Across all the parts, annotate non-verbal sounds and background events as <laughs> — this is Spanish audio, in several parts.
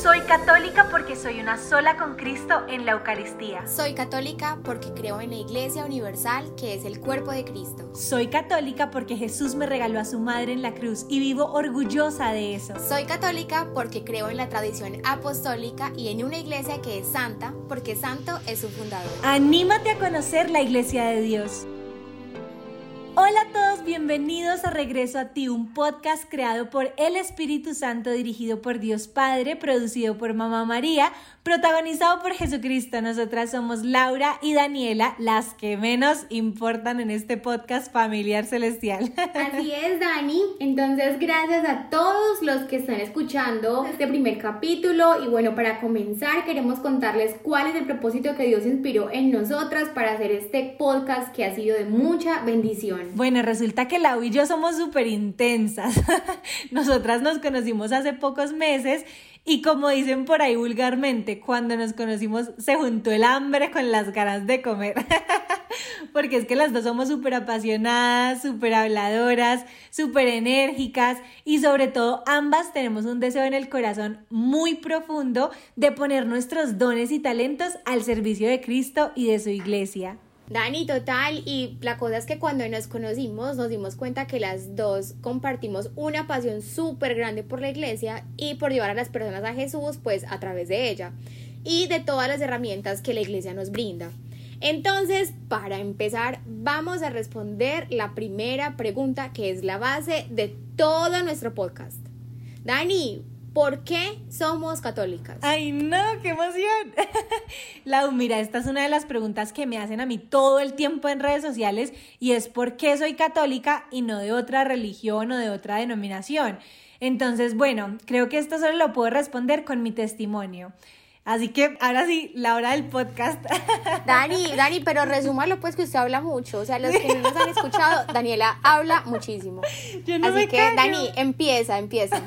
Soy católica porque soy una sola con Cristo en la Eucaristía. Soy católica porque creo en la Iglesia Universal, que es el cuerpo de Cristo. Soy católica porque Jesús me regaló a su madre en la cruz y vivo orgullosa de eso. Soy católica porque creo en la tradición apostólica y en una iglesia que es santa, porque santo es su fundador. Anímate a conocer la iglesia de Dios. Hola a todos, bienvenidos a Regreso a ti, un podcast creado por el Espíritu Santo, dirigido por Dios Padre, producido por Mamá María, protagonizado por Jesucristo. Nosotras somos Laura y Daniela, las que menos importan en este podcast familiar celestial. <laughs> Así es, Dani. Entonces, gracias a todos los que están escuchando este primer capítulo. Y bueno, para comenzar, queremos contarles cuál es el propósito que Dios inspiró en nosotras para hacer este podcast que ha sido de mucha bendición. Bueno, resulta que Lau y yo somos súper intensas. <laughs> Nosotras nos conocimos hace pocos meses y como dicen por ahí vulgarmente, cuando nos conocimos se juntó el hambre con las ganas de comer. <laughs> Porque es que las dos somos súper apasionadas, súper habladoras, súper enérgicas y sobre todo ambas tenemos un deseo en el corazón muy profundo de poner nuestros dones y talentos al servicio de Cristo y de su iglesia. Dani, total, y la cosa es que cuando nos conocimos nos dimos cuenta que las dos compartimos una pasión súper grande por la iglesia y por llevar a las personas a Jesús pues a través de ella y de todas las herramientas que la iglesia nos brinda. Entonces, para empezar, vamos a responder la primera pregunta que es la base de todo nuestro podcast. Dani, ¿Por qué somos católicas? Ay, no, qué emoción. <laughs> Lau, mira, esta es una de las preguntas que me hacen a mí todo el tiempo en redes sociales y es ¿por qué soy católica y no de otra religión o de otra denominación? Entonces, bueno, creo que esto solo lo puedo responder con mi testimonio. Así que ahora sí, la hora del podcast. <laughs> Dani, Dani, pero resúmalo pues que usted habla mucho. O sea, los que no nos han escuchado, Daniela habla muchísimo. Yo no Así que, Dani, empieza, empieza.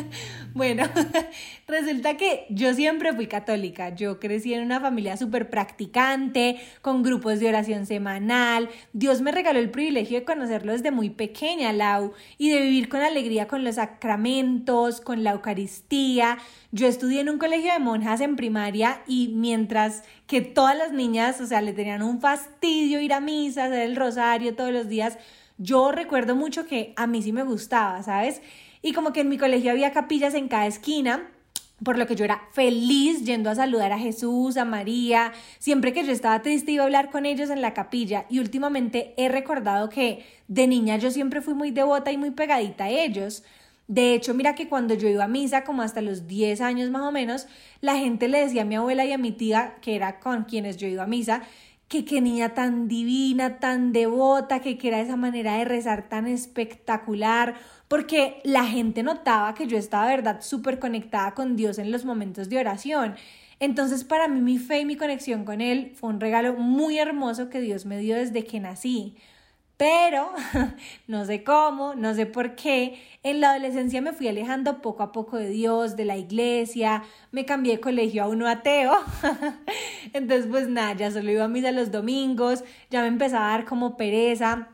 <laughs> Bueno, <laughs> resulta que yo siempre fui católica. Yo crecí en una familia súper practicante, con grupos de oración semanal. Dios me regaló el privilegio de conocerlo desde muy pequeña, Lau, y de vivir con alegría con los sacramentos, con la Eucaristía. Yo estudié en un colegio de monjas en primaria y mientras que todas las niñas, o sea, le tenían un fastidio ir a misa, hacer el rosario todos los días, yo recuerdo mucho que a mí sí me gustaba, ¿sabes? Y como que en mi colegio había capillas en cada esquina, por lo que yo era feliz yendo a saludar a Jesús, a María. Siempre que yo estaba triste iba a hablar con ellos en la capilla y últimamente he recordado que de niña yo siempre fui muy devota y muy pegadita a ellos. De hecho, mira que cuando yo iba a misa, como hasta los 10 años más o menos, la gente le decía a mi abuela y a mi tía, que era con quienes yo iba a misa, que qué niña tan divina, tan devota, que, que era esa manera de rezar tan espectacular porque la gente notaba que yo estaba, verdad, súper conectada con Dios en los momentos de oración. Entonces, para mí, mi fe y mi conexión con Él fue un regalo muy hermoso que Dios me dio desde que nací. Pero, <laughs> no sé cómo, no sé por qué, en la adolescencia me fui alejando poco a poco de Dios, de la iglesia, me cambié de colegio a uno ateo. <laughs> Entonces, pues nada, ya solo iba a misa los domingos, ya me empezaba a dar como pereza.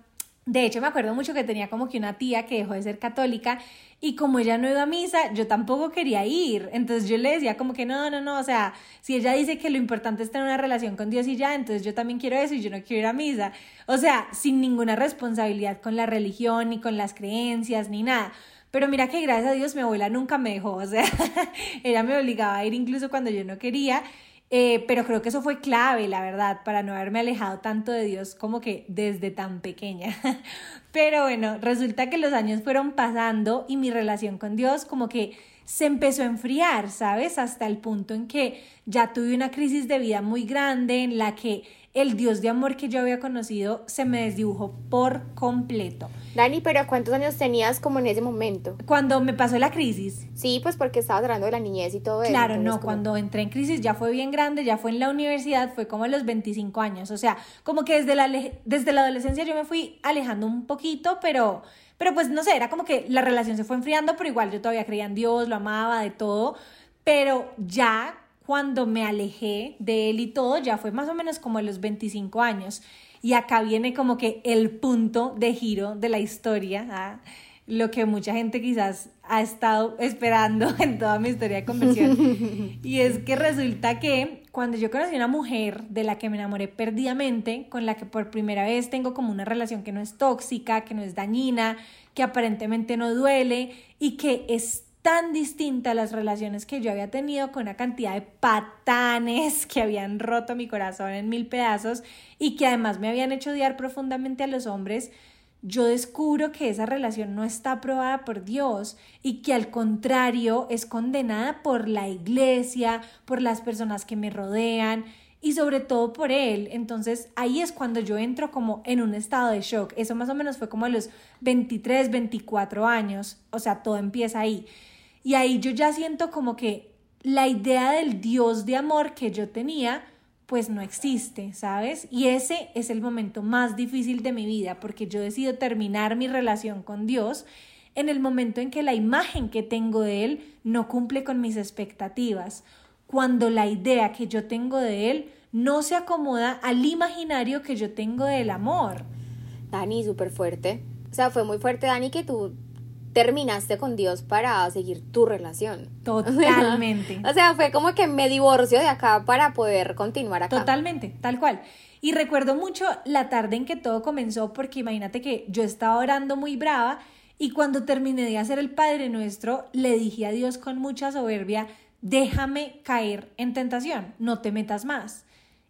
De hecho, me acuerdo mucho que tenía como que una tía que dejó de ser católica y como ella no iba a misa, yo tampoco quería ir. Entonces yo le decía como que no, no, no, o sea, si ella dice que lo importante es tener una relación con Dios y ya, entonces yo también quiero eso y yo no quiero ir a misa. O sea, sin ninguna responsabilidad con la religión, ni con las creencias, ni nada. Pero mira que gracias a Dios mi abuela nunca me dejó, o sea, <laughs> ella me obligaba a ir incluso cuando yo no quería. Eh, pero creo que eso fue clave, la verdad, para no haberme alejado tanto de Dios como que desde tan pequeña. <laughs> Pero bueno, resulta que los años fueron pasando y mi relación con Dios como que se empezó a enfriar, ¿sabes? Hasta el punto en que ya tuve una crisis de vida muy grande en la que el Dios de amor que yo había conocido se me desdibujó por completo. Dani, pero ¿cuántos años tenías como en ese momento? Cuando me pasó la crisis. Sí, pues porque estabas hablando de la niñez y todo eso. Claro, no, cuando entré en crisis ya fue bien grande, ya fue en la universidad, fue como a los 25 años, o sea, como que desde la, desde la adolescencia yo me fui alejando un poquito, pero, pero pues no sé, era como que la relación se fue enfriando, pero igual yo todavía creía en Dios, lo amaba, de todo, pero ya cuando me alejé de él y todo, ya fue más o menos como a los 25 años. Y acá viene como que el punto de giro de la historia. ¿ah? lo que mucha gente quizás ha estado esperando <laughs> en toda mi historia de conversión. <laughs> y es que resulta que cuando yo conocí a una mujer de la que me enamoré perdidamente, con la que por primera vez tengo como una relación que no es tóxica, que no es dañina, que aparentemente no duele y que es tan distinta a las relaciones que yo había tenido con una cantidad de patanes <laughs> que habían roto mi corazón en mil pedazos y que además me habían hecho odiar profundamente a los hombres, yo descubro que esa relación no está aprobada por Dios y que al contrario es condenada por la iglesia, por las personas que me rodean y sobre todo por Él. Entonces ahí es cuando yo entro como en un estado de shock. Eso más o menos fue como a los 23, 24 años, o sea, todo empieza ahí. Y ahí yo ya siento como que la idea del Dios de amor que yo tenía, pues no existe, ¿sabes? Y ese es el momento más difícil de mi vida porque yo decido terminar mi relación con Dios en el momento en que la imagen que tengo de Él no cumple con mis expectativas, cuando la idea que yo tengo de Él no se acomoda al imaginario que yo tengo del amor. Dani, súper fuerte. O sea, fue muy fuerte, Dani, que tú terminaste con Dios para seguir tu relación. <laughs> Totalmente. o sea, fue como que me divorcio de acá para poder continuar acá. Totalmente, tal cual. Y recuerdo mucho la tarde en que todo comenzó, porque imagínate que yo estaba orando muy brava y cuando terminé de hacer el Padre Nuestro, le dije a Dios con mucha soberbia, déjame caer en tentación, no te metas más.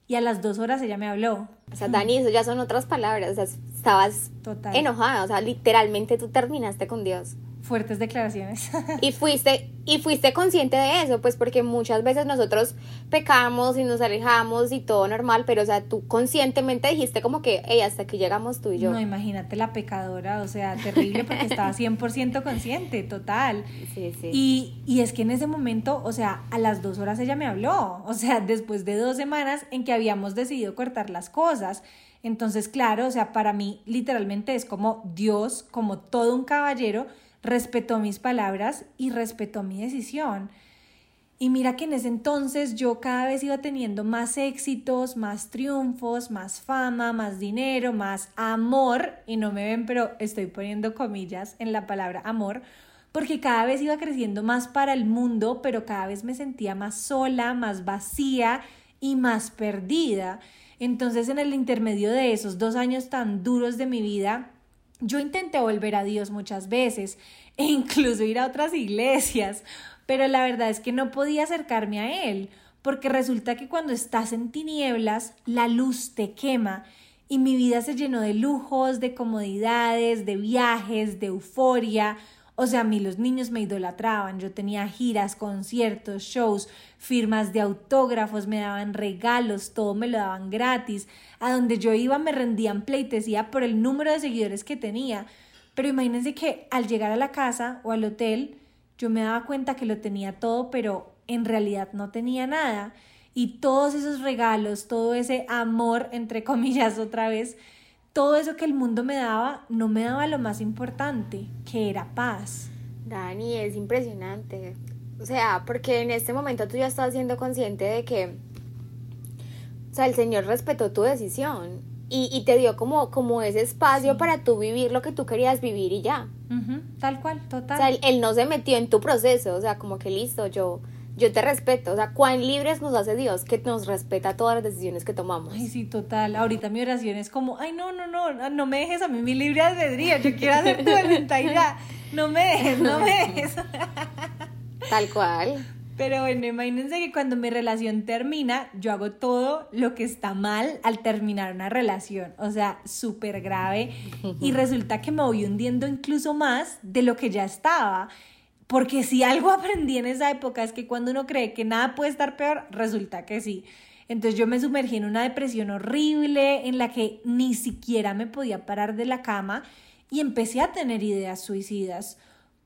Y a las dos horas ella me habló. O sea, Dani, eso ya son otras palabras. O sea, estabas enojada. O sea, literalmente tú terminaste con Dios fuertes declaraciones. <laughs> y fuiste y fuiste consciente de eso, pues porque muchas veces nosotros pecamos y nos alejamos y todo normal, pero o sea, tú conscientemente dijiste como que, hey, hasta aquí llegamos tú y yo. No, imagínate la pecadora, o sea, terrible porque estaba 100% consciente, total. Sí, sí. Y, y es que en ese momento, o sea, a las dos horas ella me habló, o sea, después de dos semanas en que habíamos decidido cortar las cosas. Entonces, claro, o sea, para mí literalmente es como Dios, como todo un caballero, respetó mis palabras y respetó mi decisión. Y mira que en ese entonces yo cada vez iba teniendo más éxitos, más triunfos, más fama, más dinero, más amor, y no me ven, pero estoy poniendo comillas en la palabra amor, porque cada vez iba creciendo más para el mundo, pero cada vez me sentía más sola, más vacía y más perdida. Entonces en el intermedio de esos dos años tan duros de mi vida, yo intenté volver a Dios muchas veces e incluso ir a otras iglesias, pero la verdad es que no podía acercarme a Él, porque resulta que cuando estás en tinieblas, la luz te quema y mi vida se llenó de lujos, de comodidades, de viajes, de euforia, o sea, a mí los niños me idolatraban, yo tenía giras, conciertos, shows, firmas de autógrafos, me daban regalos, todo me lo daban gratis. A donde yo iba me rendían pleitesía por el número de seguidores que tenía. Pero imagínense que al llegar a la casa o al hotel, yo me daba cuenta que lo tenía todo, pero en realidad no tenía nada. Y todos esos regalos, todo ese amor, entre comillas otra vez, todo eso que el mundo me daba no me daba lo más importante, que era paz. Dani, es impresionante. O sea, porque en este momento tú ya estás siendo consciente de que, o sea, el Señor respetó tu decisión y, te dio como, como ese espacio para tú vivir lo que tú querías vivir y ya. tal cual, total. O sea, él, no se metió en tu proceso, o sea, como que listo, yo yo te respeto, o sea, cuán libres nos hace Dios que nos respeta todas las decisiones que tomamos. Ay, sí, total. Ahorita mi oración es como, ay, no, no, no, no me dejes a mí mi libre albedrío, yo quiero hacer tu voluntad <laughs> no me dejes, no me dejes. <laughs> Tal cual. Pero bueno, imagínense que cuando mi relación termina, yo hago todo lo que está mal al terminar una relación. O sea, súper grave. Y <laughs> resulta que me voy hundiendo incluso más de lo que ya estaba. Porque si algo aprendí en esa época es que cuando uno cree que nada puede estar peor, resulta que sí. Entonces yo me sumergí en una depresión horrible en la que ni siquiera me podía parar de la cama y empecé a tener ideas suicidas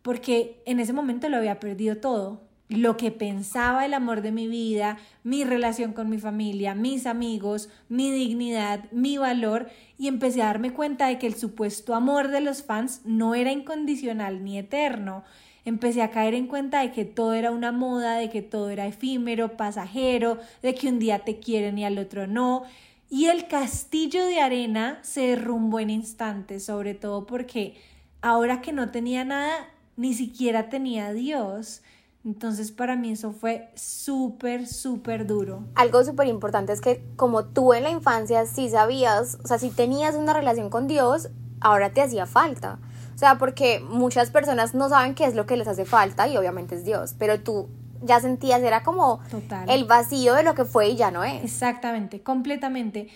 porque en ese momento lo había perdido todo. Lo que pensaba el amor de mi vida, mi relación con mi familia, mis amigos, mi dignidad, mi valor y empecé a darme cuenta de que el supuesto amor de los fans no era incondicional ni eterno empecé a caer en cuenta de que todo era una moda, de que todo era efímero, pasajero, de que un día te quieren y al otro no. Y el castillo de arena se derrumbó en instantes, sobre todo porque ahora que no tenía nada, ni siquiera tenía a Dios. Entonces para mí eso fue súper, súper duro. Algo súper importante es que como tú en la infancia sí sabías, o sea, si tenías una relación con Dios, ahora te hacía falta. O sea, porque muchas personas no saben qué es lo que les hace falta y obviamente es Dios, pero tú ya sentías, era como el vacío de lo que fue y ya no es. Exactamente, completamente.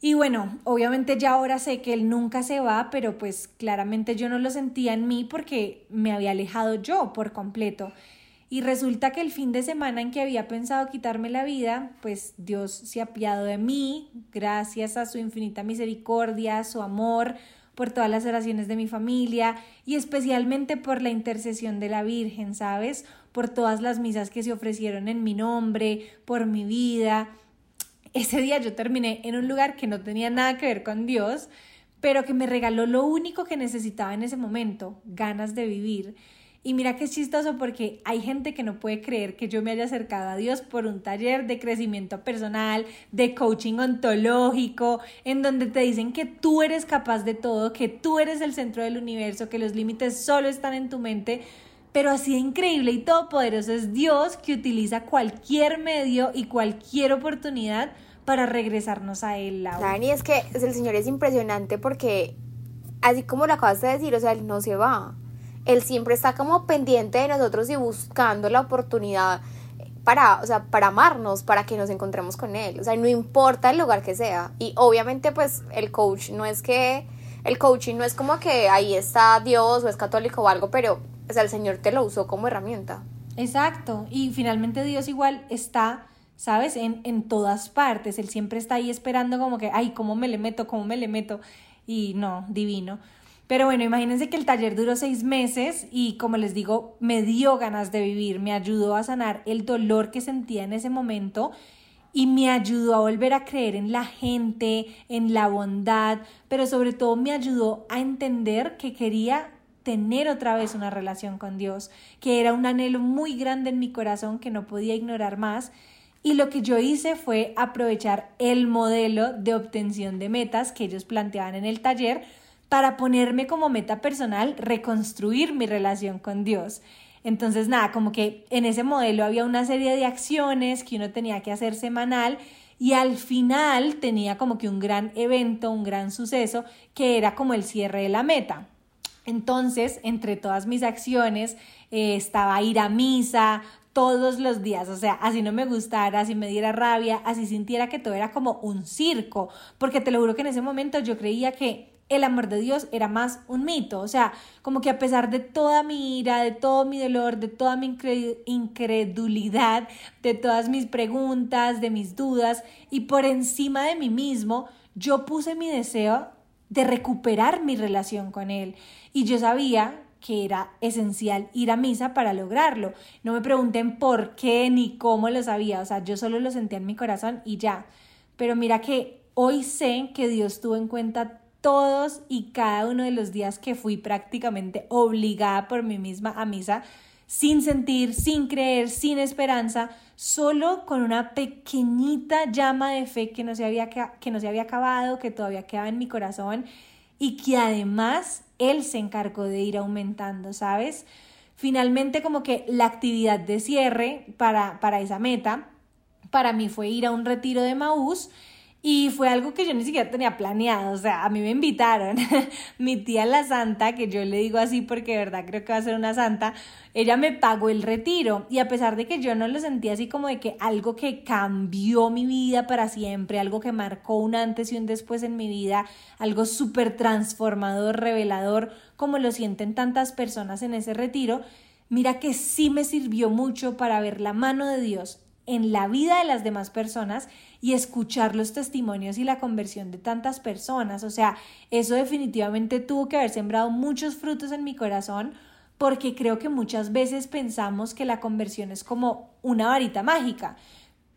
Y bueno, obviamente ya ahora sé que él nunca se va, pero pues claramente yo no lo sentía en mí porque me había alejado yo por completo. Y resulta que el fin de semana en que había pensado quitarme la vida, pues Dios se ha apiado de mí, gracias a su infinita misericordia, su amor, por todas las oraciones de mi familia y especialmente por la intercesión de la Virgen, ¿sabes? Por todas las misas que se ofrecieron en mi nombre, por mi vida ese día yo terminé en un lugar que no tenía nada que ver con Dios, pero que me regaló lo único que necesitaba en ese momento, ganas de vivir. Y mira qué chistoso porque hay gente que no puede creer que yo me haya acercado a Dios por un taller de crecimiento personal, de coaching ontológico, en donde te dicen que tú eres capaz de todo, que tú eres el centro del universo, que los límites solo están en tu mente. Pero así de increíble y todopoderoso es Dios que utiliza cualquier medio y cualquier oportunidad para regresarnos a Él. Dani, es que el Señor es impresionante porque, así como lo acabas de decir, o sea, Él no se va. Él siempre está como pendiente de nosotros y buscando la oportunidad para, o sea, para amarnos, para que nos encontremos con Él. O sea, no importa el lugar que sea. Y obviamente, pues, el coach no es que, el coaching no es como que ahí está Dios o es católico o algo, pero o sea, el Señor te lo usó como herramienta. Exacto, y finalmente Dios igual está, ¿sabes? En, en todas partes, Él siempre está ahí esperando como que, ay, ¿cómo me le meto? ¿Cómo me le meto? Y no, divino. Pero bueno, imagínense que el taller duró seis meses y como les digo, me dio ganas de vivir, me ayudó a sanar el dolor que sentía en ese momento y me ayudó a volver a creer en la gente, en la bondad, pero sobre todo me ayudó a entender que quería tener otra vez una relación con Dios, que era un anhelo muy grande en mi corazón que no podía ignorar más. Y lo que yo hice fue aprovechar el modelo de obtención de metas que ellos planteaban en el taller para ponerme como meta personal reconstruir mi relación con Dios. Entonces, nada, como que en ese modelo había una serie de acciones que uno tenía que hacer semanal y al final tenía como que un gran evento, un gran suceso que era como el cierre de la meta. Entonces, entre todas mis acciones, eh, estaba ir a misa todos los días, o sea, así no me gustara, así me diera rabia, así sintiera que todo era como un circo, porque te lo juro que en ese momento yo creía que el amor de Dios era más un mito, o sea, como que a pesar de toda mi ira, de todo mi dolor, de toda mi incredulidad, de todas mis preguntas, de mis dudas, y por encima de mí mismo, yo puse mi deseo de recuperar mi relación con Él. Y yo sabía que era esencial ir a misa para lograrlo. No me pregunten por qué ni cómo lo sabía, o sea, yo solo lo sentía en mi corazón y ya. Pero mira que hoy sé que Dios tuvo en cuenta todos y cada uno de los días que fui prácticamente obligada por mí misma a misa, sin sentir, sin creer, sin esperanza, solo con una pequeñita llama de fe que no se había, que no se había acabado, que todavía quedaba en mi corazón y que además él se encargó de ir aumentando, ¿sabes? Finalmente como que la actividad de cierre para, para esa meta, para mí fue ir a un retiro de Maús y fue algo que yo ni siquiera tenía planeado, o sea, a mí me invitaron. <laughs> Mi tía la santa, que yo le digo así porque de verdad creo que va a ser una santa, ella me pagó el retiro y a pesar de que yo no lo sentía así como de que algo que cambió mi vida para siempre, algo que marcó un antes y un después en mi vida, algo súper transformador, revelador, como lo sienten tantas personas en ese retiro, mira que sí me sirvió mucho para ver la mano de Dios en la vida de las demás personas y escuchar los testimonios y la conversión de tantas personas. O sea, eso definitivamente tuvo que haber sembrado muchos frutos en mi corazón porque creo que muchas veces pensamos que la conversión es como una varita mágica.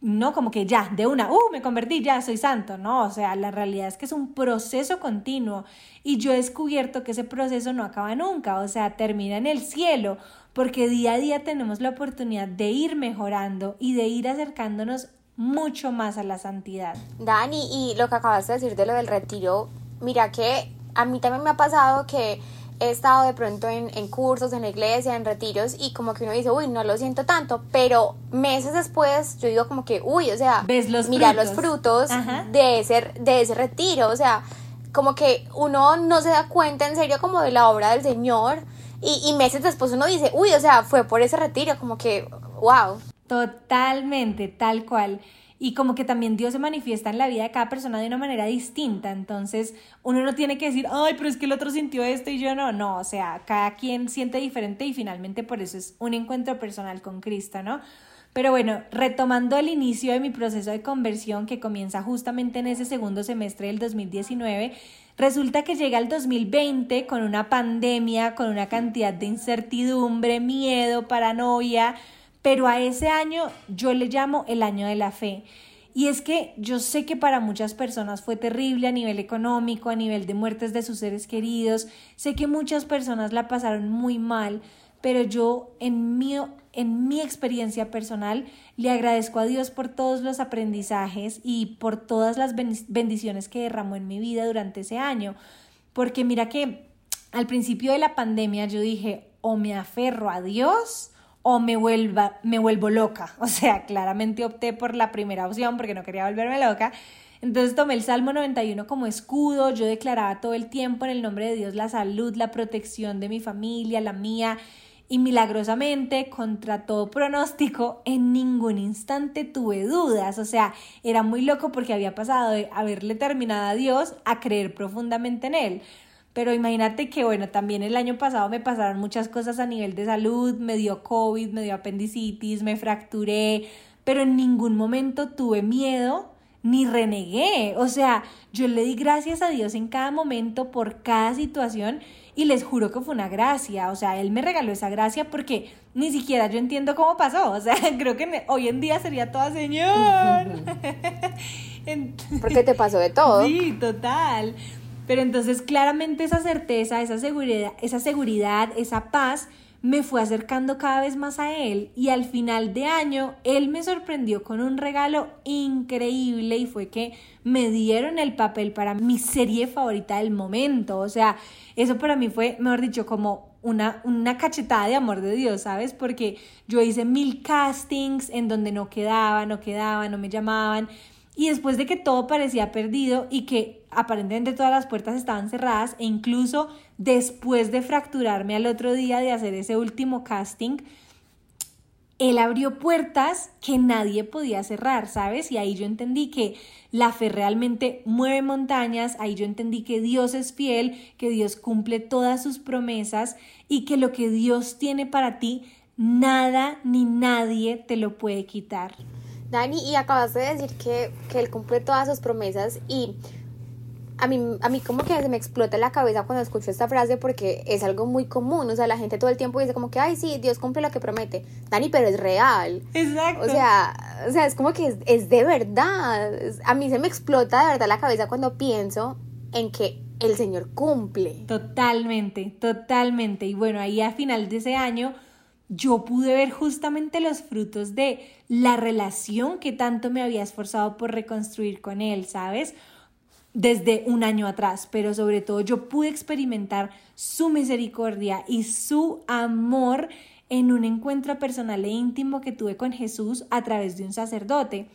No como que ya, de una, uh, me convertí, ya soy santo, no, o sea, la realidad es que es un proceso continuo y yo he descubierto que ese proceso no acaba nunca, o sea, termina en el cielo, porque día a día tenemos la oportunidad de ir mejorando y de ir acercándonos mucho más a la santidad. Dani, y lo que acabas de decir de lo del retiro, mira que a mí también me ha pasado que he estado de pronto en, en, cursos, en la iglesia, en retiros y como que uno dice, uy, no lo siento tanto, pero meses después yo digo como que, uy, o sea, ¿Ves los mira frutos? los frutos de ese, de ese retiro, o sea, como que uno no se da cuenta en serio como de la obra del Señor y, y meses después uno dice, uy, o sea, fue por ese retiro, como que, wow. Totalmente, tal cual. Y como que también Dios se manifiesta en la vida de cada persona de una manera distinta. Entonces, uno no tiene que decir, ay, pero es que el otro sintió esto y yo no. No, o sea, cada quien siente diferente y finalmente por eso es un encuentro personal con Cristo, ¿no? Pero bueno, retomando el inicio de mi proceso de conversión que comienza justamente en ese segundo semestre del 2019, resulta que llega el 2020 con una pandemia, con una cantidad de incertidumbre, miedo, paranoia, pero a ese año yo le llamo el año de la fe. Y es que yo sé que para muchas personas fue terrible a nivel económico, a nivel de muertes de sus seres queridos, sé que muchas personas la pasaron muy mal, pero yo en mi, en mi experiencia personal le agradezco a Dios por todos los aprendizajes y por todas las bendiciones que derramó en mi vida durante ese año, porque mira que al principio de la pandemia yo dije, o me aferro a Dios, o me, vuelva, me vuelvo loca. <laughs> O sea, claramente opté por la primera opción porque no quería volverme loca. Entonces tomé el Salmo 91 como escudo, yo declaraba todo el tiempo en el nombre de Dios la salud, la protección de mi familia, la mía, y milagrosamente, contra todo pronóstico, en ningún instante tuve dudas. O sea, era muy loco porque había pasado de haberle terminado a Dios a creer profundamente en Él. Pero imagínate que, bueno, también el año pasado me pasaron muchas cosas a nivel de salud, me dio COVID, me dio apendicitis, me fracturé, pero en ningún momento tuve miedo ni renegué. O sea, yo le di gracias a Dios en cada momento por cada situación y les juro que fue una gracia. O sea, Él me regaló esa gracia porque ni siquiera yo entiendo cómo pasó. O sea, <laughs> creo que hoy en día sería toda señor. <laughs> porque te pasó de todo. Sí, total. Pero entonces claramente esa certeza, esa seguridad, esa seguridad, esa paz me fue acercando cada vez más a él y al final de año él me sorprendió con un regalo increíble y fue que me dieron el papel para mi serie favorita del momento. O sea, eso para mí fue, mejor dicho, como una, una cachetada de amor de Dios, ¿sabes? Porque yo hice mil castings en donde no quedaba, no quedaba, no me llamaban y después de que todo parecía perdido y que aparentemente todas las puertas estaban cerradas e incluso después de fracturarme al otro día de hacer ese último casting, él abrió puertas que nadie podía cerrar, ¿sabes? Y ahí yo entendí que la fe realmente mueve montañas, ahí yo entendí que Dios es fiel, que Dios cumple todas sus promesas y que lo que Dios tiene para ti, nada ni nadie te lo puede quitar. Dani, y acabas de decir que, que él cumple todas sus promesas y a mí, a mí como que se me explota la cabeza cuando escucho esta frase porque es algo muy común, o sea, la gente todo el tiempo dice como que, ay, sí, Dios cumple lo que promete, Dani, pero es real. Exacto. O sea, o sea es como que es, es de verdad, a mí se me explota de verdad la cabeza cuando pienso en que el Señor cumple. Totalmente, totalmente. Y bueno, ahí a final de ese año yo pude ver justamente los frutos de la relación que tanto me había esforzado por reconstruir con él, ¿sabes? Desde un año atrás, pero sobre todo yo pude experimentar su misericordia y su amor en un encuentro personal e íntimo que tuve con Jesús a través de un sacerdote.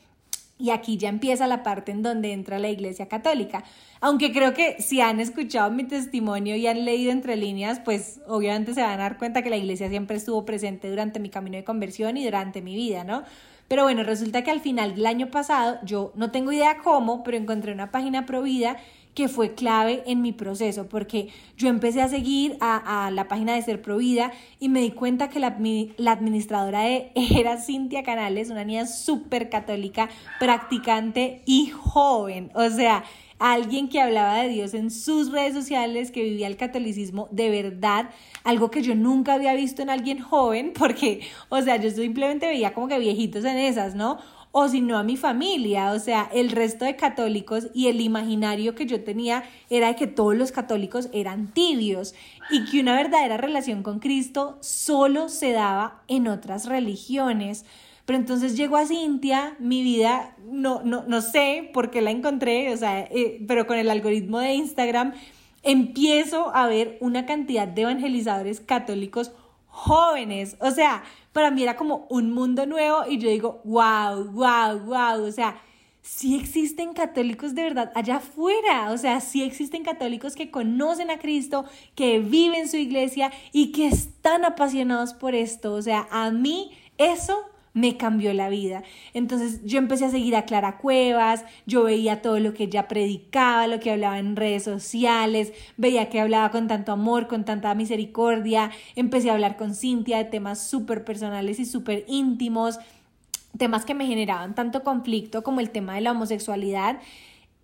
Y aquí ya empieza la parte en donde entra la Iglesia Católica. Aunque creo que si han escuchado mi testimonio y han leído entre líneas, pues obviamente se van a dar cuenta que la Iglesia siempre estuvo presente durante mi camino de conversión y durante mi vida, ¿no? Pero bueno, resulta que al final del año pasado, yo no tengo idea cómo, pero encontré una página provida que fue clave en mi proceso, porque yo empecé a seguir a, la página de Ser Provida y me di cuenta que la, administradora <laughs> era Cintia Canales, una niña súper católica, practicante y joven. O sea, alguien que hablaba de Dios en sus redes sociales, que vivía el catolicismo de verdad, algo que yo nunca había visto en alguien joven, <laughs> porque, o sea, yo simplemente veía como que viejitos en esas, ¿no? o si no a mi familia, o sea, el resto de católicos y el imaginario que yo tenía era de que todos los católicos eran tibios y que una verdadera relación con Cristo solo se daba en otras religiones. Pero entonces llegó a Cintia, mi vida, no, no, no sé por qué la encontré, o sea, eh, pero con el algoritmo de Instagram empiezo a ver una cantidad de evangelizadores católicos jóvenes. O sea, para mí era como un mundo nuevo y yo digo, wow, wow, wow. O sea, sí existen católicos de verdad allá afuera, o sea, sí existen católicos que conocen a Cristo, que viven su iglesia y que están apasionados por esto, o sea, a mí eso me cambió la vida. Entonces yo empecé a seguir a Clara Cuevas, yo veía todo lo que ella predicaba, lo que hablaba en redes sociales, veía que hablaba con tanto amor, con tanta misericordia, empecé a hablar con Cintia de temas súper personales y súper íntimos temas que me generaban tanto conflicto como el tema de la homosexualidad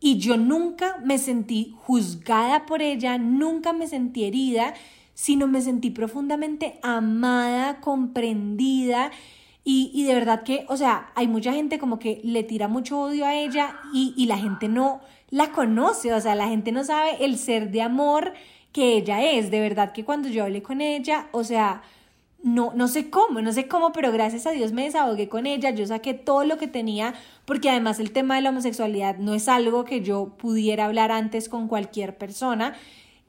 y yo nunca me sentí juzgada por ella, nunca me sentí herida, sino me sentí profundamente amada, comprendida y, de verdad que, o sea, hay mucha gente como que le tira mucho odio a ella y, y la gente no la conoce, o sea, la gente no sabe el ser de amor que ella es, de verdad que cuando yo hablé con ella, o sea, no, no sé cómo, no sé cómo, pero gracias a Dios me desahogué con ella, yo saqué todo lo que tenía, porque además el tema de la homosexualidad no es algo que yo pudiera hablar antes con cualquier persona,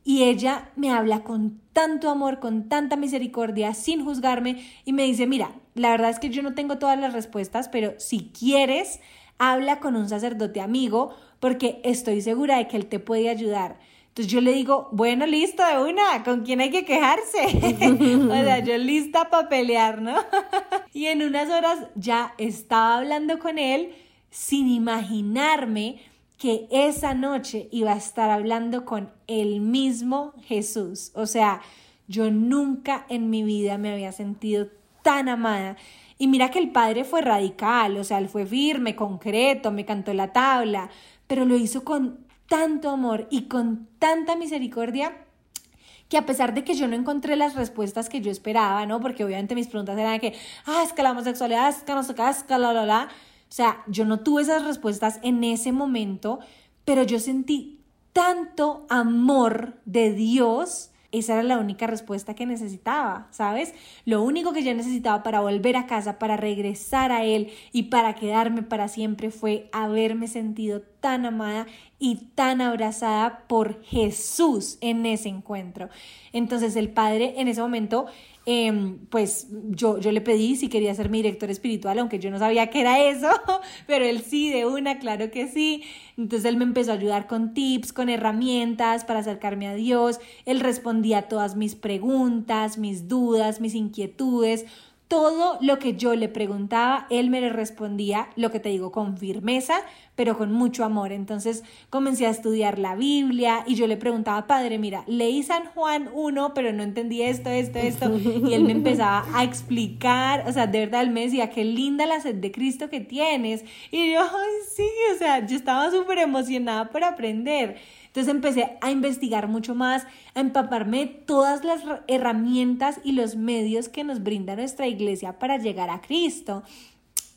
y ella me habla con tanto amor, con tanta misericordia, sin juzgarme, y me dice, mira, la verdad es que yo no tengo todas las respuestas, pero si quieres, habla con un sacerdote amigo, porque estoy segura de que él te puede ayudar. Entonces yo le digo, bueno, listo de una, ¿con quién hay que quejarse? <laughs> o sea, yo lista para pelear, ¿no? <laughs> y en unas horas ya estaba hablando con él sin imaginarme que esa noche iba a estar hablando con el mismo Jesús. O sea, yo nunca en mi vida me había sentido tan amada. Y mira que el padre fue radical, o sea, él fue firme, concreto, me cantó la tabla, pero lo hizo con tanto amor y con tanta misericordia que a pesar de que yo no encontré las respuestas que yo esperaba, ¿no? Porque obviamente mis preguntas eran que, ah, es que la homosexualidad, es que no sé qué, es que la, la, la. O sea, yo no tuve esas respuestas en ese momento, pero yo sentí tanto amor de Dios esa era la única respuesta que necesitaba, ¿sabes? Lo único que yo necesitaba para volver a casa, para regresar a él y para quedarme para siempre fue haberme sentido tan amada y tan abrazada por Jesús en ese encuentro. Entonces el Padre en ese momento Em, pues yo, yo le pedí si quería ser mi director espiritual, aunque yo no sabía qué era eso, <laughs> pero él sí, de una, claro que sí. Entonces él me empezó a ayudar con tips, con herramientas para acercarme a Dios. Él respondía a todas mis preguntas, mis dudas, mis inquietudes. Todo lo que yo le preguntaba, él me le respondía, lo que te digo, con firmeza, pero con mucho amor. Entonces comencé a estudiar la Biblia y yo le preguntaba, padre, mira, leí San Juan 1, pero no entendí esto, esto, esto. Y él me empezaba a explicar, o sea, de verdad, él me decía, qué linda la sed de Cristo que tienes. Y yo, ay, sí, o sea, yo estaba súper emocionada por aprender. Entonces empecé a investigar mucho más, a empaparme todas las herramientas y los medios que nos brinda nuestra iglesia para llegar a Cristo.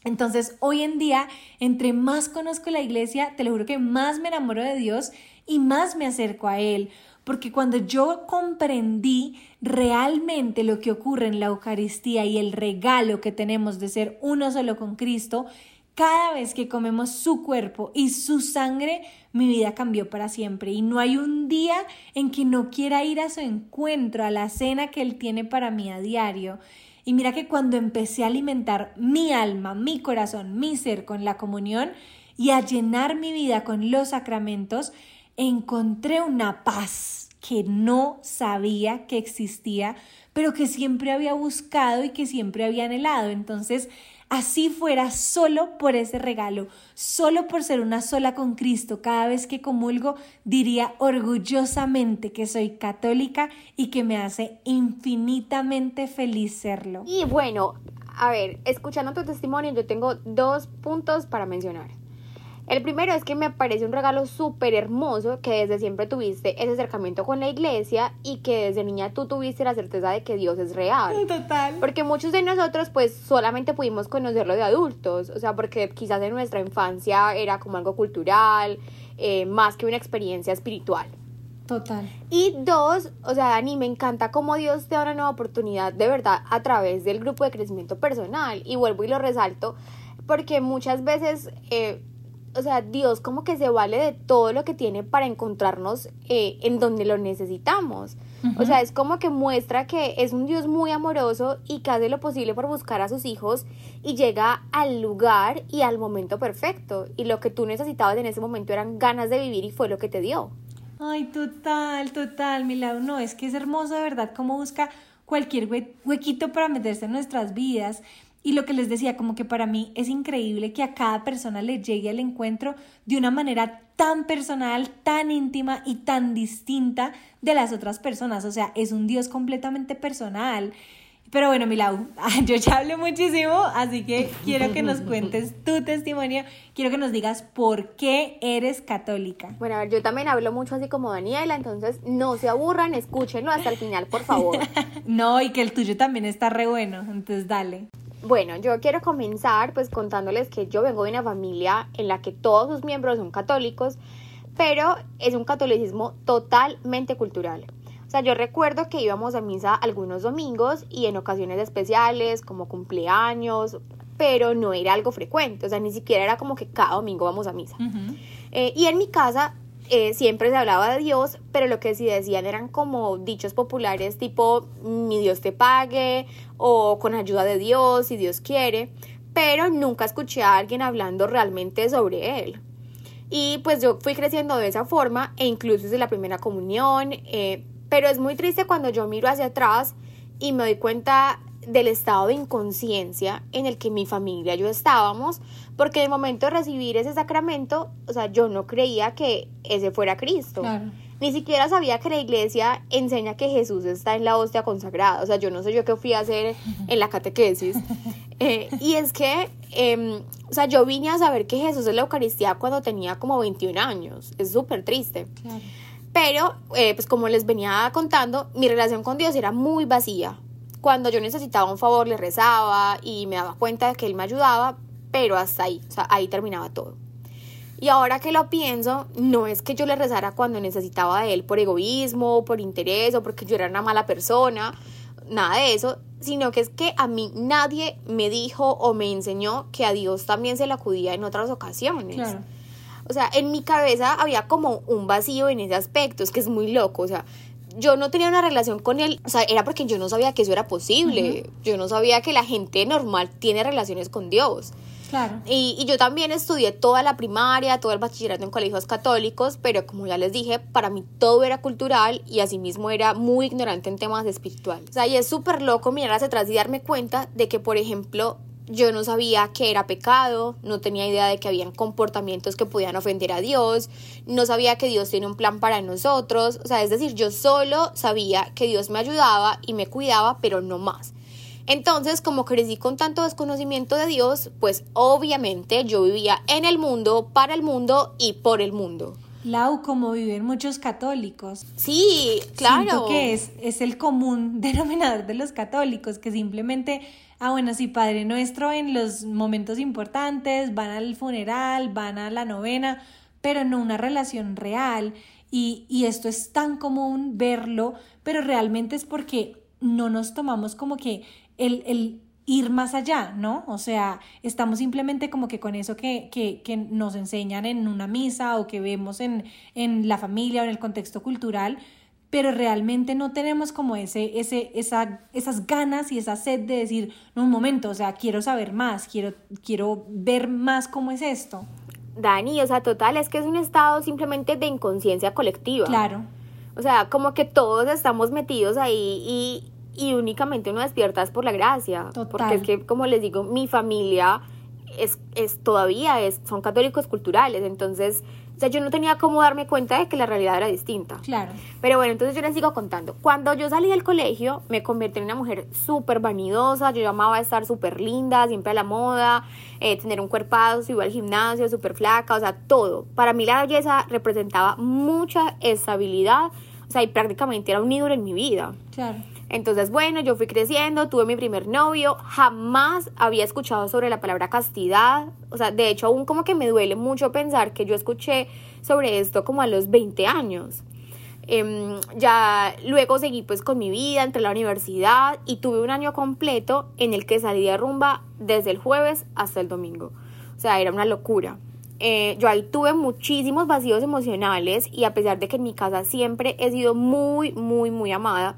Entonces, hoy en día, entre más conozco la iglesia, te lo juro que más me enamoro de Dios y más me acerco a Él. Porque cuando yo comprendí realmente lo que ocurre en la Eucaristía y el regalo que tenemos de ser uno solo con Cristo, cada vez que comemos su cuerpo y su sangre, mi vida cambió para siempre. Y no hay un día en que no quiera ir a su encuentro, a la cena que Él tiene para mí a diario. Y mira que cuando empecé a alimentar mi alma, mi corazón, mi ser con la comunión y a llenar mi vida con los sacramentos, encontré una paz que no sabía que existía, pero que siempre había buscado y que siempre había anhelado. Entonces, así fuera solo por ese regalo, solo por ser una sola con Cristo, cada vez que comulgo diría orgullosamente que soy católica y que me hace infinitamente feliz serlo. Y bueno, a ver, escuchando tu testimonio, yo tengo dos puntos para mencionar. El primero es que me parece un regalo súper hermoso que desde siempre tuviste ese acercamiento con la iglesia y que desde niña tú tuviste la certeza de que Dios es real. Total. Porque muchos de nosotros pues solamente pudimos conocerlo de adultos, o sea, porque quizás en nuestra infancia era como algo cultural, eh, más que una experiencia espiritual. Total. Y dos, o sea, Dani, me encanta cómo Dios te da una nueva oportunidad de verdad a través del grupo de crecimiento personal. Y vuelvo y lo resalto porque muchas veces... Eh, o sea, Dios como que se vale de todo lo que tiene para encontrarnos eh, en donde lo necesitamos. O sea, es como que muestra que es un Dios muy amoroso y que hace lo posible por buscar a sus hijos y llega al lugar y al momento perfecto. Y lo que tú necesitabas en ese momento eran ganas de vivir y fue lo que te dio. Ay, total, total, Milagro. No, es que es hermoso de verdad cómo busca cualquier huequito para meterse en nuestras vidas. Y lo que les decía, como que para mí es increíble que a cada persona le llegue al encuentro de una manera tan personal, tan íntima y tan distinta de las otras personas. O sea, es un Dios completamente personal. Pero bueno, Milau, <laughs> yo ya hablé muchísimo, así que quiero que nos cuentes tu testimonio, quiero que nos digas por qué eres católica. Bueno, a ver, yo también hablo mucho así como Daniela, entonces no se aburran, escúchenlo hasta el final, por favor. <laughs> no, y que el tuyo también está re bueno, entonces dale. Bueno, yo quiero comenzar pues contándoles que yo vengo de una familia en la que todos sus miembros son católicos, pero es un catolicismo totalmente cultural. O sea, yo recuerdo que íbamos a misa algunos domingos y en ocasiones especiales, como cumpleaños, pero no era algo frecuente, o sea, ni siquiera era como que cada domingo vamos a misa. Eh, y en mi casa eh, siempre se hablaba de Dios, pero lo que sí decían eran como dichos populares tipo mi Dios te pague o con ayuda de Dios si Dios quiere, pero nunca escuché a alguien hablando realmente sobre él. Y pues yo fui creciendo de esa forma e incluso desde la primera comunión, eh, pero es muy triste cuando yo miro hacia atrás y me doy cuenta del estado de inconsciencia en el que mi familia y yo estábamos, porque el momento de recibir ese sacramento, o sea, yo no creía que ese fuera Cristo. Ni siquiera sabía que la iglesia enseña que Jesús está en la hostia consagrada. O sea, yo no sé yo qué fui a hacer en la catequesis. <laughs> Eh, y es que, em, o sea, yo vine a saber que Jesús es la Eucaristía cuando tenía como 21 años. Es súper triste. Pero, eh, pues como les venía contando, mi relación con Dios era muy vacía cuando yo necesitaba un favor le rezaba y me daba cuenta de que él me ayudaba, pero hasta ahí, o sea, ahí terminaba todo. Y ahora que lo pienso, no es que yo le rezara cuando necesitaba de él por egoísmo, por interés o porque yo era una mala persona, nada de eso, sino que es que a mí nadie me dijo o me enseñó que a Dios también se le acudía en otras ocasiones. O sea, en mi cabeza había como un vacío en ese aspecto, es que es muy loco, o sea, yo no tenía una relación con él, o sea, era porque yo no sabía que eso era posible. Yo no sabía que la gente normal tiene relaciones con Dios. Claro. Y, y, yo también estudié toda la primaria, todo el bachillerato en colegios católicos, pero como ya les dije, para mí todo era cultural y asimismo era muy ignorante en temas espirituales. O sea, y es súper loco mirar hacia atrás y darme cuenta de que, por ejemplo, yo no sabía que era pecado, no tenía idea de que habían comportamientos que podían ofender a Dios, no sabía que Dios tiene un plan para nosotros, o sea, es decir, yo solo sabía que Dios me ayudaba y me cuidaba, pero no más. Entonces, como crecí con tanto desconocimiento de Dios, pues obviamente yo vivía en el mundo, para el mundo y por el mundo. Lau, como viven muchos católicos. Sí, claro. Siento que es, es el común <laughs> denominador de los católicos, que simplemente ah, bueno, sí, Padre Nuestro en los momentos importantes, van al funeral, van a la novena, pero no una relación real. Y, y esto es tan común verlo, pero realmente es porque no nos tomamos como que el, el ir más allá, ¿no? O sea, estamos simplemente como que con eso que, que, que, nos enseñan en una misa o que vemos en, en la familia o en el contexto cultural, pero realmente no tenemos como ese, ese, esa, esas ganas y esa sed de decir, no, un momento, o sea, quiero saber más, quiero, quiero ver más cómo es esto. Dani, o sea, total, es que es un estado simplemente de inconsciencia colectiva. Claro. O sea, como que todos estamos metidos ahí y, y únicamente uno despierta es por la gracia. Total. Porque es que, como les digo, mi familia es, es todavía es, son católicos culturales, entonces o sea, yo no tenía cómo darme cuenta de que la realidad era distinta. Claro. Pero bueno, entonces yo les sigo contando. Cuando yo salí del colegio, me convertí en una mujer súper vanidosa. Yo llamaba estar súper linda, siempre a la moda, eh, tener un cuerpazo, iba al gimnasio, súper flaca, o sea, todo. Para mí la belleza representaba mucha estabilidad, o sea, y prácticamente era un ídolo en mi vida. Claro. Entonces, bueno, yo fui creciendo, tuve mi primer novio, jamás había escuchado sobre la palabra castidad, o sea, de hecho aún como que me duele mucho pensar que yo escuché sobre esto como a los 20 años. Em, ya luego seguí pues con mi vida, entre la universidad y tuve un año completo en el que salí de rumba desde el jueves hasta el domingo. O sea, era una locura. eh, yo ahí tuve muchísimos vacíos emocionales y a pesar de que en mi casa siempre he sido muy, muy, muy amada,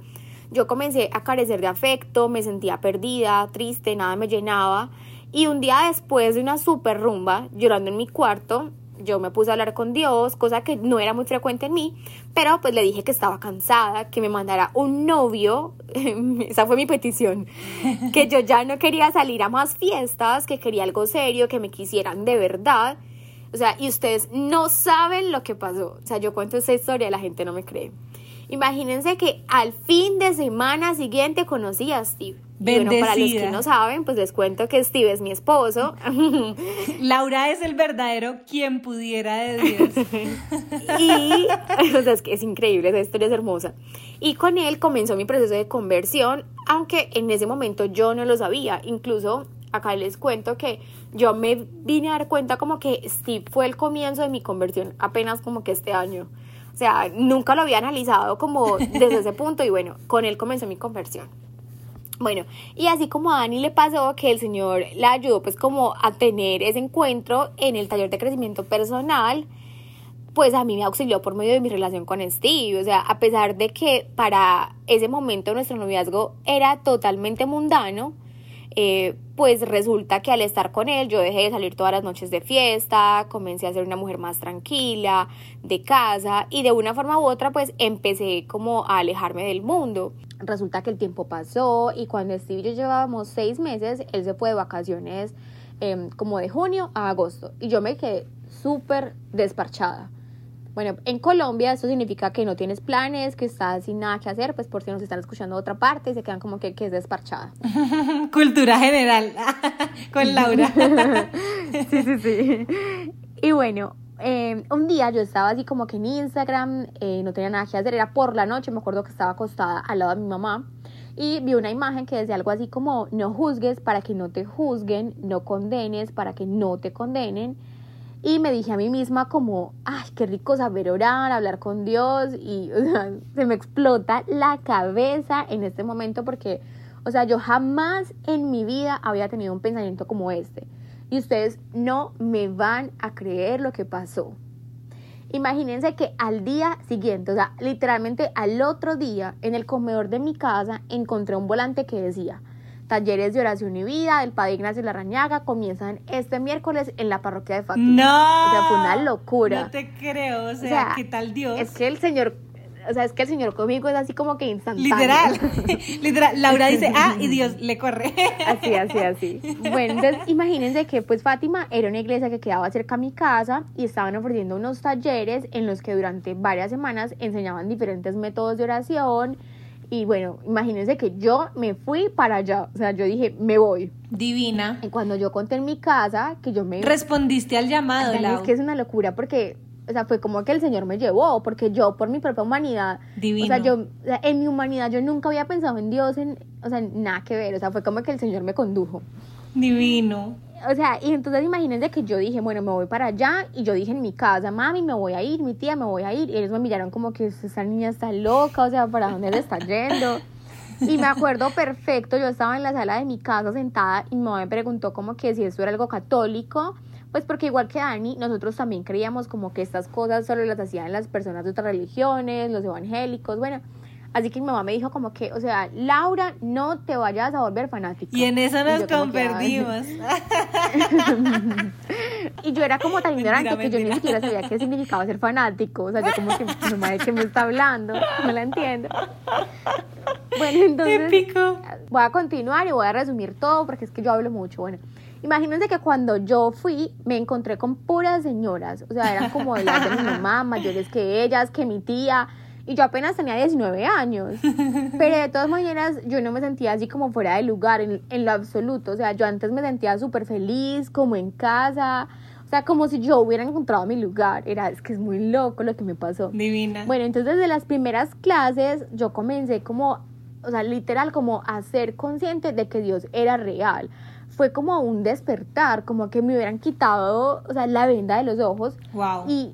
yo comencé a carecer de afecto, me sentía perdida, triste, nada me llenaba. Y un día después de una super rumba, llorando en mi cuarto, yo me puse a hablar con Dios, cosa que no era muy frecuente en mí, pero pues le dije que estaba cansada, que me mandara un novio, <laughs> esa fue mi petición, <laughs> que yo ya no quería salir a más fiestas, que quería algo serio, que me quisieran de verdad. O sea, y ustedes no saben lo que pasó. O sea, yo cuento esa historia y la gente no me cree. Imagínense que al fin de semana siguiente conocí a Steve. Bueno, para los que no saben, pues les cuento que Steve es mi esposo. <laughs> Laura es el verdadero quien pudiera de Dios. <laughs> y, o sea, es que es increíble, esa historia es hermosa. Y con él comenzó mi proceso de conversión, aunque en ese momento yo no lo sabía. Incluso acá les cuento que yo me vine a dar cuenta como que Steve fue el comienzo de mi conversión apenas como que este año. O sea, nunca lo había analizado como desde ese punto y bueno, con él comenzó mi conversión. Bueno, y así como a Dani le pasó que el Señor la ayudó pues como a tener ese encuentro en el taller de crecimiento personal, pues a mí me auxilió por medio de mi relación con Steve. O sea, a pesar de que para ese momento nuestro noviazgo era totalmente mundano, eh, pues resulta que al estar con él yo dejé de salir todas las noches de fiesta, comencé a ser una mujer más tranquila, de casa y de una forma u otra pues empecé como a alejarme del mundo. Resulta que el tiempo pasó y cuando Steve y yo llevábamos seis meses, él se fue de vacaciones em, como de junio a agosto y yo me quedé súper desparchada. Bueno, en Colombia eso significa que no tienes planes, que estás sin nada que hacer, pues por si nos están escuchando de otra parte y se quedan como que, que es desparchada. <laughs> Cultura general <laughs> con Laura. <laughs> sí, sí, sí. Y bueno, em, un día yo estaba así como que en Instagram, eh, no tenía nada que hacer, era por la noche, me acuerdo que estaba acostada al lado de mi mamá y vi una imagen que decía algo así como no juzgues para que no te juzguen, no condenes para que no te condenen y me dije a mí misma como, ay, qué rico saber orar, hablar con Dios y <laughs> se me explota la cabeza en este momento porque, o sea, yo jamás en mi vida había tenido un pensamiento como este. Y ustedes no me van a creer lo que pasó. Imagínense que al día siguiente, o sea, literalmente al otro día, en el comedor de mi casa encontré un volante que decía, talleres de oración y vida del Padre Ignacio Larrañaga comienzan este miércoles en la parroquia de Fátima. No. O sea, fue una locura. No te creo, o sea, ¿qué tal Dios? Es que el Señor o sea, es que el Señor conmigo es así como que instantáneo. Literal, <laughs> literal. Laura dice, ah, y Dios le corre. Así, así, así. Bueno, entonces imagínense que pues Fátima era una iglesia que quedaba cerca a mi casa y estaban ofreciendo unos talleres en los que durante varias semanas enseñaban diferentes métodos de oración, y bueno, imagínense que yo me fui para allá. O sea, yo dije, me voy. Divina. Y cuando yo conté en mi casa que yo me... Respondiste al llamado, Lau. Es que es una locura porque, o sea, fue como que el Señor me llevó, porque yo por mi propia humanidad... Divino. O sea, yo, en mi humanidad yo nunca había pensado en Dios, en, o sea, nada que ver. O sea, fue como que el Señor me condujo. Divino o sea, y entonces imagínense que yo dije, bueno, me voy para allá, y yo dije en mi casa, mami, me voy a ir, mi tía, me voy a ir, y ellos me miraron como que esa niña está loca, o sea, ¿para dónde le está yendo? Y me acuerdo perfecto, yo estaba en la sala de mi casa sentada y mi mamá me preguntó como que si eso era algo católico, pues porque igual que Dani, nosotros también creíamos como que estas cosas solo las hacían las personas de otras religiones, los evangélicos, bueno, Así que mi mamá me dijo como que, o sea, Laura, no te vayas a volver fanática. Y en eso nos convertimos. <laughs> y yo era como tan ignorante que yo ni siquiera sabía qué significaba ser fanático. O sea, yo como que, mamá, ¿de qué me está hablando? No la entiendo. Bueno, <laughs> entonces... Épico. Voy a continuar y voy a resumir todo porque es que yo hablo mucho. Bueno, Imagínense que cuando yo fui me encontré con puras señoras, o sea, eran como de las de mi mamá, mayores que ellas, que mi tía, y yo apenas tenía 19 años. Pero de todas maneras, yo no me sentía así como fuera de lugar, en, en lo absoluto. O sea, yo antes me sentía súper feliz, como en casa. O sea, como si yo hubiera encontrado mi lugar. Era, es que es muy loco lo que me pasó. Divina. Bueno, entonces desde las primeras clases, yo comencé como, o sea, literal, como a ser consciente de que Dios era real. Fue como un despertar, como que me hubieran quitado, o sea, la venda de los ojos. Wow. Y,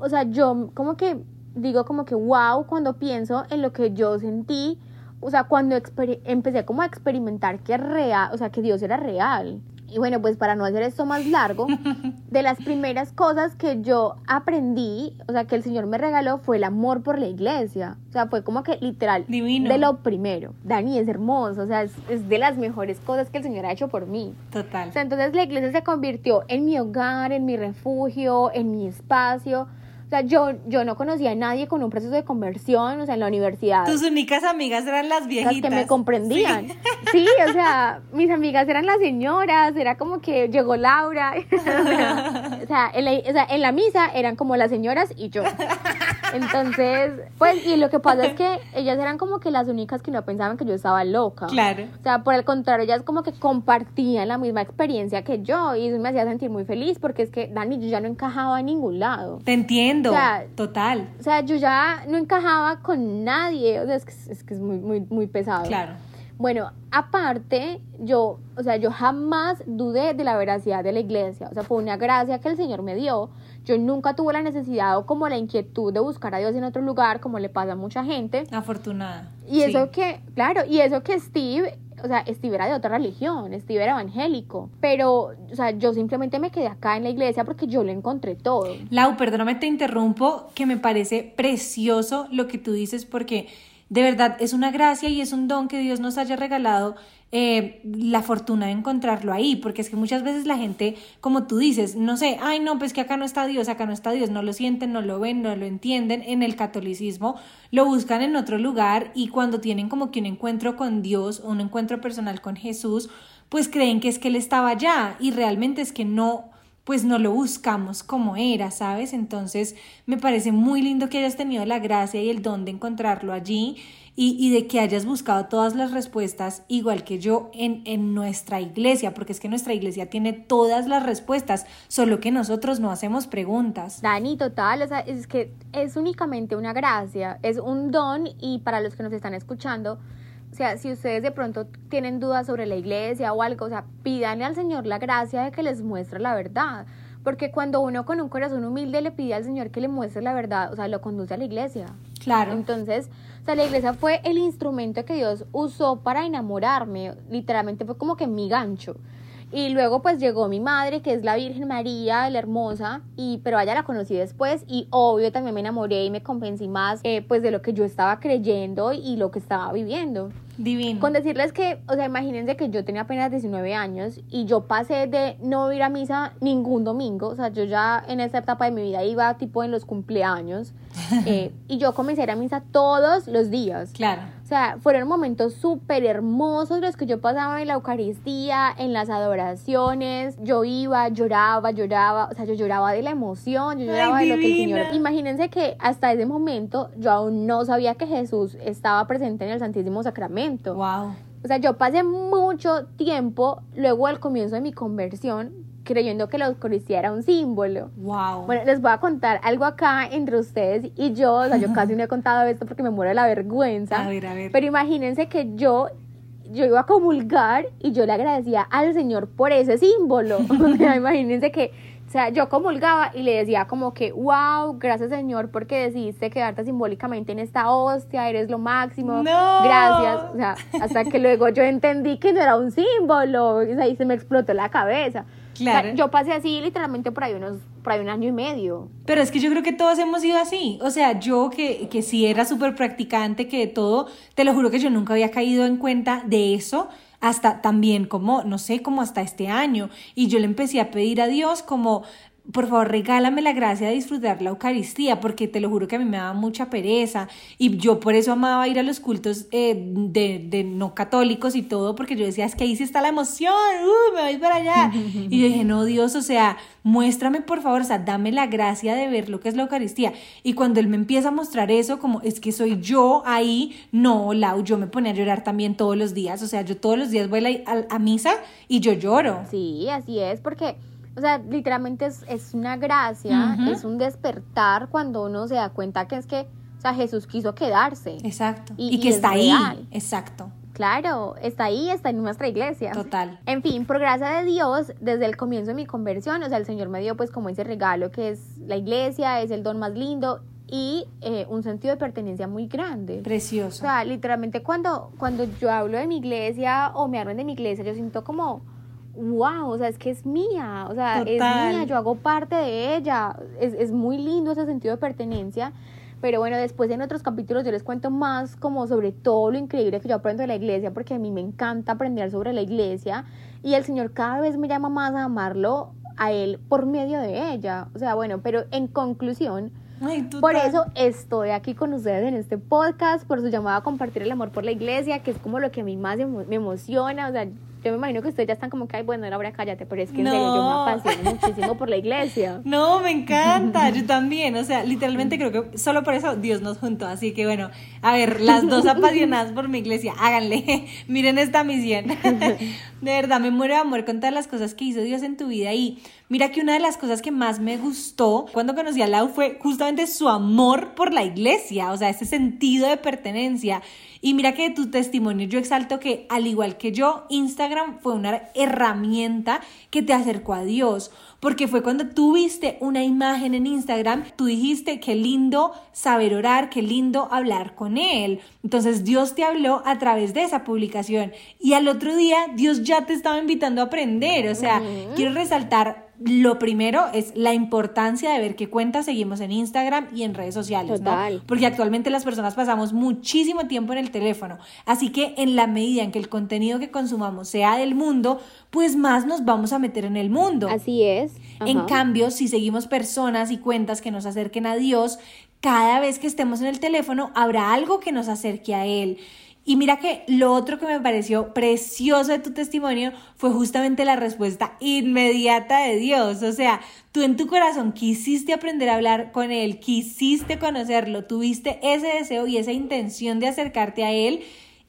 o sea, yo como que digo como que wow cuando pienso en lo que yo sentí, o sea, cuando empecé como a experimentar que real, o sea, que Dios era real. Y bueno, pues para no hacer esto más largo, <laughs> de las primeras cosas que yo aprendí, o sea, que el Señor me regaló fue el amor por la iglesia. O sea, fue como que literal Divino. de lo primero. Dani es hermoso, o sea, es, es de las mejores cosas que el Señor ha hecho por mí. Total. O sea, entonces la iglesia se convirtió en mi hogar, en mi refugio, en mi espacio. O sea, yo, yo no conocía a nadie con un proceso de conversión, o sea, en la universidad. Tus únicas amigas eran las las viejitas. que me comprendían. <laughs> Sí. o sea, mis amigas eran las señoras, era como que llegó Laura. <laughs> o, sea, en la, o sea, en la misa eran como las señoras y yo. Entonces, pues, y lo que pasa es que ellas eran como que las únicas que no pensaban que yo estaba loca. Claro. O sea, por el contrario, ellas como que compartían la misma experiencia que yo y eso me hacía sentir muy feliz porque es que, Dani, yo ya no encajaba en ningún lado. Te entiendo. O sea, Total. O sea, yo ya no encajaba con nadie, o sea, es que es, que es muy, muy, muy pesado. Claro. Bueno, aparte, yo, o sea, yo jamás dudé de la veracidad de la iglesia, o sea, fue una gracia que el Señor me dio. Yo nunca tuve la necesidad o como la inquietud de buscar a Dios en otro lugar, como le pasa a mucha gente. Afortunada. Y Sí. eso que, claro, y eso que Steve, o sea, Steve era de otra religión, Steve era evangélico, pero, o sea, yo simplemente me quedé acá en la iglesia porque yo lo encontré todo. Lau, perdóname, te interrumpo, que me parece precioso lo que tú dices porque de verdad es una gracia y es un don que Dios nos haya regalado eh, la fortuna de encontrarlo ahí, porque es que muchas veces la gente, como tú dices, no sé, ay no, pues que acá no está Dios, acá no está Dios, no lo sienten, no lo ven, no lo entienden, en el catolicismo lo buscan en otro lugar y cuando tienen como que un encuentro con Dios un encuentro personal con Jesús, pues creen que es que Él estaba allá y realmente es que no, pues no lo buscamos como era, ¿sabes? Entonces me parece muy lindo que hayas tenido la gracia y el don de encontrarlo allí y, y de que hayas buscado todas las respuestas, igual que yo, en, en nuestra iglesia, porque es que nuestra iglesia tiene todas las respuestas, solo que nosotros no hacemos preguntas. Dani, total, o sea, es que es únicamente una gracia, es un don y para los que nos están escuchando, o sea, si ustedes de pronto tienen dudas sobre la iglesia o algo, o sea, pídanle al Señor la gracia de que les muestre la verdad. Porque cuando uno con un corazón humilde le pide al Señor que le muestre la verdad, o sea, lo conduce a la iglesia. Claro. Entonces, o sea, la iglesia fue el instrumento que Dios usó para enamorarme. Literalmente fue como que mi gancho. Y luego pues llegó mi madre, que es la Virgen María, la hermosa, y pero ella la conocí después y obvio también me enamoré y me convencí más eh, pues de lo que yo estaba creyendo y lo que estaba viviendo. Divino. Con decirles que, o sea, imagínense que yo tenía apenas 19 años y yo pasé de no ir a misa ningún domingo, o sea, yo ya en esa etapa de mi vida iba tipo en los cumpleaños <laughs> eh, y yo comencé a ir a misa todos los días. Claro. O sea, fueron momentos súper hermosos los que yo pasaba en la Eucaristía, en las adoraciones. Yo iba, lloraba, lloraba. O sea, yo lloraba de la emoción, yo Ay, lloraba de lo que el. Señor. Imagínense que hasta ese momento yo aún no sabía que Jesús estaba presente en el Santísimo Sacramento. Wow. O sea, yo pasé mucho tiempo luego del comienzo de mi conversión creyendo que la Eucaristía era un símbolo. Wow. Bueno, les voy a contar algo acá entre ustedes y yo, o sea, yo <laughs> casi no he contado esto porque me muero de la vergüenza. A ver, a ver. Pero imagínense que yo, yo iba a comulgar y yo le agradecía al Señor por ese símbolo. <laughs> O sea, <laughs> imagínense que, o sea, yo comulgaba y le decía como que, wow, gracias Señor porque decidiste quedarte simbólicamente en esta hostia, eres lo máximo. No. Gracias. O sea, hasta que luego yo entendí que no era un símbolo. O sea, ahí se me explotó la cabeza. O sea, Claro. yo pasé así literalmente por ahí unos, por ahí un año y medio. Pero es que yo creo que todos hemos sido así. O sea, yo que, que sí era súper practicante, que de todo, te lo juro que yo nunca había caído en cuenta de eso hasta también como, no sé, como hasta este año. Y yo le empecé a pedir a Dios como, por favor, regálame la gracia de disfrutar la Eucaristía, porque te lo juro que a mí me daba mucha pereza. Y yo por eso amaba ir a los cultos eh, de, de no católicos y todo, porque yo decía, es que ahí sí está la emoción, uh, me voy para allá. <laughs> y yo dije, no, Dios, o sea, muéstrame por favor, o sea, dame la gracia de ver lo que es la Eucaristía. Y cuando Él me empieza a mostrar eso, como es que soy yo ahí, no, Lau, yo me ponía a llorar también todos los días, o sea, yo todos los días voy a, a misa y yo lloro. Sí, así es, porque, o sea, literalmente es, es una gracia, es un despertar cuando uno se da cuenta que es que, o sea, Jesús quiso quedarse. Exacto. Y- Y, que y es está ahí. Exacto. Claro, está ahí, está en nuestra iglesia. Total. En fin, por gracia de Dios, desde el comienzo de mi conversión, o sea, el Señor me dio pues como ese regalo que es la iglesia, es el don más lindo y eh, un sentido de pertenencia muy grande. O Precioso. sea, literalmente cuando, cuando yo hablo de mi iglesia o me hablan de mi iglesia, yo siento como wow, o sea, es que es mía, o sea, es mía, yo hago parte de ella, es, es muy lindo ese sentido de pertenencia. Pero bueno, después en otros capítulos yo les cuento más como sobre todo lo increíble que yo aprendo de la iglesia, porque a mí me encanta aprender sobre la iglesia y el Señor cada vez me llama más a amarlo a Él por medio de ella. O sea, bueno, pero en conclusión, por eso estoy aquí con ustedes en este podcast, por su llamada a compartir el amor por la iglesia, que es como lo que a mí más me emociona. O sea, yo me imagino que ustedes ya están como que, ay, bueno, ahora cállate, pero es que en serio yo me apasiono <laughs> muchísimo por la iglesia. No, me encanta, yo <laughs> también, o sea, literalmente creo que solo por eso Dios nos juntó, así que bueno, a ver, las dos <laughs> apasionadas por mi iglesia, háganle, miren esta misión. De verdad, me muero de amor con todas las cosas que hizo Dios en tu vida y mira que una de las cosas que más me gustó cuando conocí a Lau fue justamente su amor por la iglesia, o sea, ese sentido de pertenencia. Y mira que de tu testimonio yo exalto que al igual que yo, Instagram fue una herramienta que te acercó a Dios, porque fue cuando tú viste una imagen en Instagram, tú dijiste, qué lindo saber orar, qué lindo hablar con Él. Entonces Dios te habló a través de esa publicación y al otro día Dios ya te estaba invitando a aprender. O sea, quiero resaltar lo primero es la importancia de ver qué cuentas seguimos en Instagram y en redes sociales, ¿no? Porque actualmente las personas pasamos muchísimo tiempo en el teléfono. Así que en la medida en que el contenido que consumamos sea del mundo, pues más nos vamos a meter en el mundo. Así es. En cambio, si seguimos personas y cuentas que nos acerquen a Dios, cada vez que estemos en el teléfono habrá algo que nos acerque a Él. Y mira que lo otro que me pareció precioso de tu testimonio fue justamente la respuesta inmediata de Dios. O sea, tú en tu corazón quisiste aprender a hablar con Él, quisiste conocerlo, tuviste ese deseo y esa intención de acercarte a Él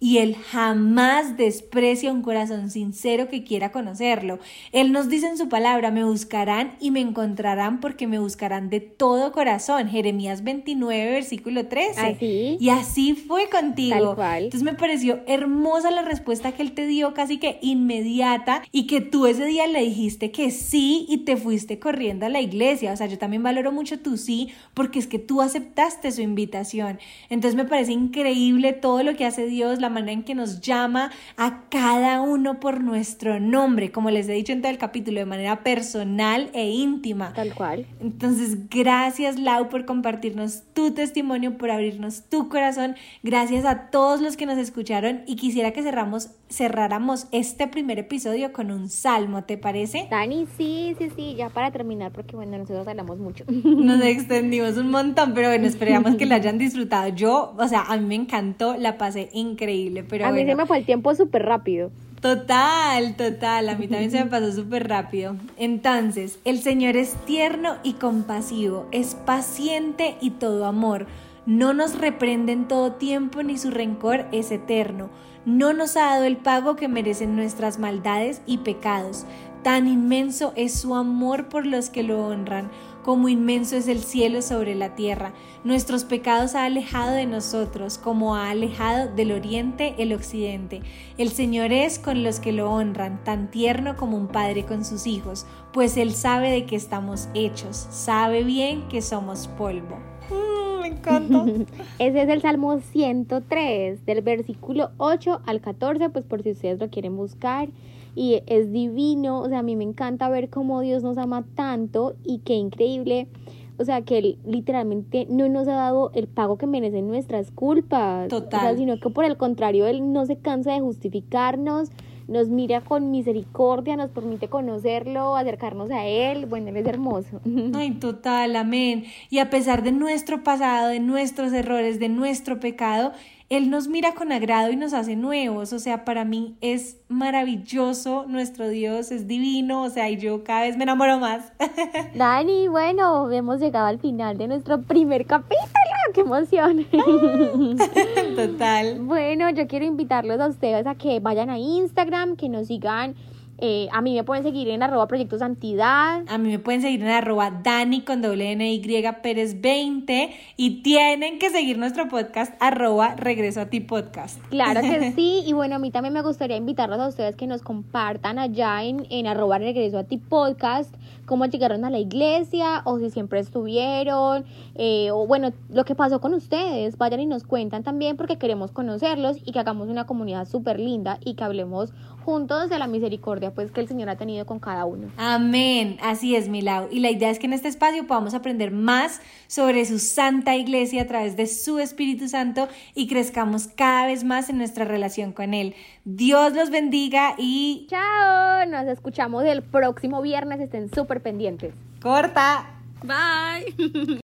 y Él jamás desprecia un corazón sincero que quiera conocerlo. Él nos dice en su palabra, me buscarán y me encontrarán porque me buscarán de todo corazón. Jeremías 29, versículo 13. Así. Y así fue contigo. Tal cual. Entonces me pareció hermosa la respuesta que Él te dio, casi que inmediata, y que tú ese día le dijiste que sí y te fuiste corriendo a la iglesia. O sea, yo también valoro mucho tu sí porque es que tú aceptaste su invitación. Entonces me parece increíble todo lo que hace Dios, la manera en que nos llama a cada uno por nuestro nombre, como les he dicho en todo el capítulo, de manera personal e íntima. Tal cual. Entonces, gracias Lau por compartirnos tu testimonio, por abrirnos tu corazón. Gracias a todos los que nos escucharon y quisiera que cerramos, cerráramos este primer episodio con un salmo, ¿te parece? Dani, sí, sí, sí, ya para terminar, porque bueno, nosotros hablamos mucho. Nos <laughs> extendimos un montón, pero bueno, esperamos que lo hayan disfrutado. Yo, o sea, a mí me encantó, la pasé increíble pero a mí se me fue el tiempo súper rápido. Total, total, a mí también se me pasó súper rápido. Entonces, el Señor es tierno y compasivo, es paciente y todo amor. No nos reprende en todo tiempo ni su rencor es eterno. No nos ha dado el pago que merecen nuestras maldades y pecados. Tan inmenso es su amor por los que lo honran como inmenso es el cielo sobre la tierra. Nuestros pecados ha alejado de nosotros, como ha alejado del oriente el occidente. El Señor es con los que lo honran, tan tierno como un padre con sus hijos, pues Él sabe de qué estamos hechos, sabe bien que somos polvo. Mm, me encanta. <laughs> Ese es el Salmo 103, del versículo 8 al 14, pues por si ustedes lo quieren buscar y es divino, o sea, a mí me encanta ver cómo Dios nos ama tanto y qué increíble, o sea, que Él literalmente no nos ha dado el pago que merecen nuestras culpas, Total. sino que por el contrario, Él no se cansa de justificarnos, nos mira con misericordia, nos permite conocerlo, acercarnos a Él. Bueno, Él es hermoso. <laughs> Ay, total, amén. Y a pesar de nuestro pasado, de nuestros errores, de nuestro pecado, él nos mira con agrado y nos hace nuevos. O sea, para mí es maravilloso nuestro Dios, es divino. O sea, y yo cada vez me enamoro más. <laughs> Dani, bueno, hemos llegado al final de nuestro primer capítulo. ¡Qué emoción! Total. Bueno, yo quiero invitarlos a ustedes a que vayan a Instagram, que nos sigan eh, a mí me pueden seguir en arroba Proyecto Santidad. A mí me pueden seguir en arroba Dani con doble N Y Pérez 20 y tienen que seguir nuestro podcast arroba Regreso a ti podcast. Claro que <laughs> sí. Y bueno, a mí también me gustaría invitarlos a ustedes que nos compartan allá en, en arroba Regreso a ti podcast cómo llegaron a la iglesia o si siempre estuvieron, eh, o bueno, lo que pasó con ustedes, vayan y nos cuentan también porque queremos conocerlos y que hagamos una comunidad súper linda y que hablemos juntos de la misericordia pues que el Señor ha tenido con cada uno. Amén, así es Milau. Y la idea es que en este espacio podamos aprender más sobre su santa iglesia a través de su Espíritu Santo y crezcamos cada vez más en nuestra relación con Él. Dios los bendiga y... Chao, nos escuchamos el próximo viernes, estén súper pendientes. Corta. Bye. <laughs>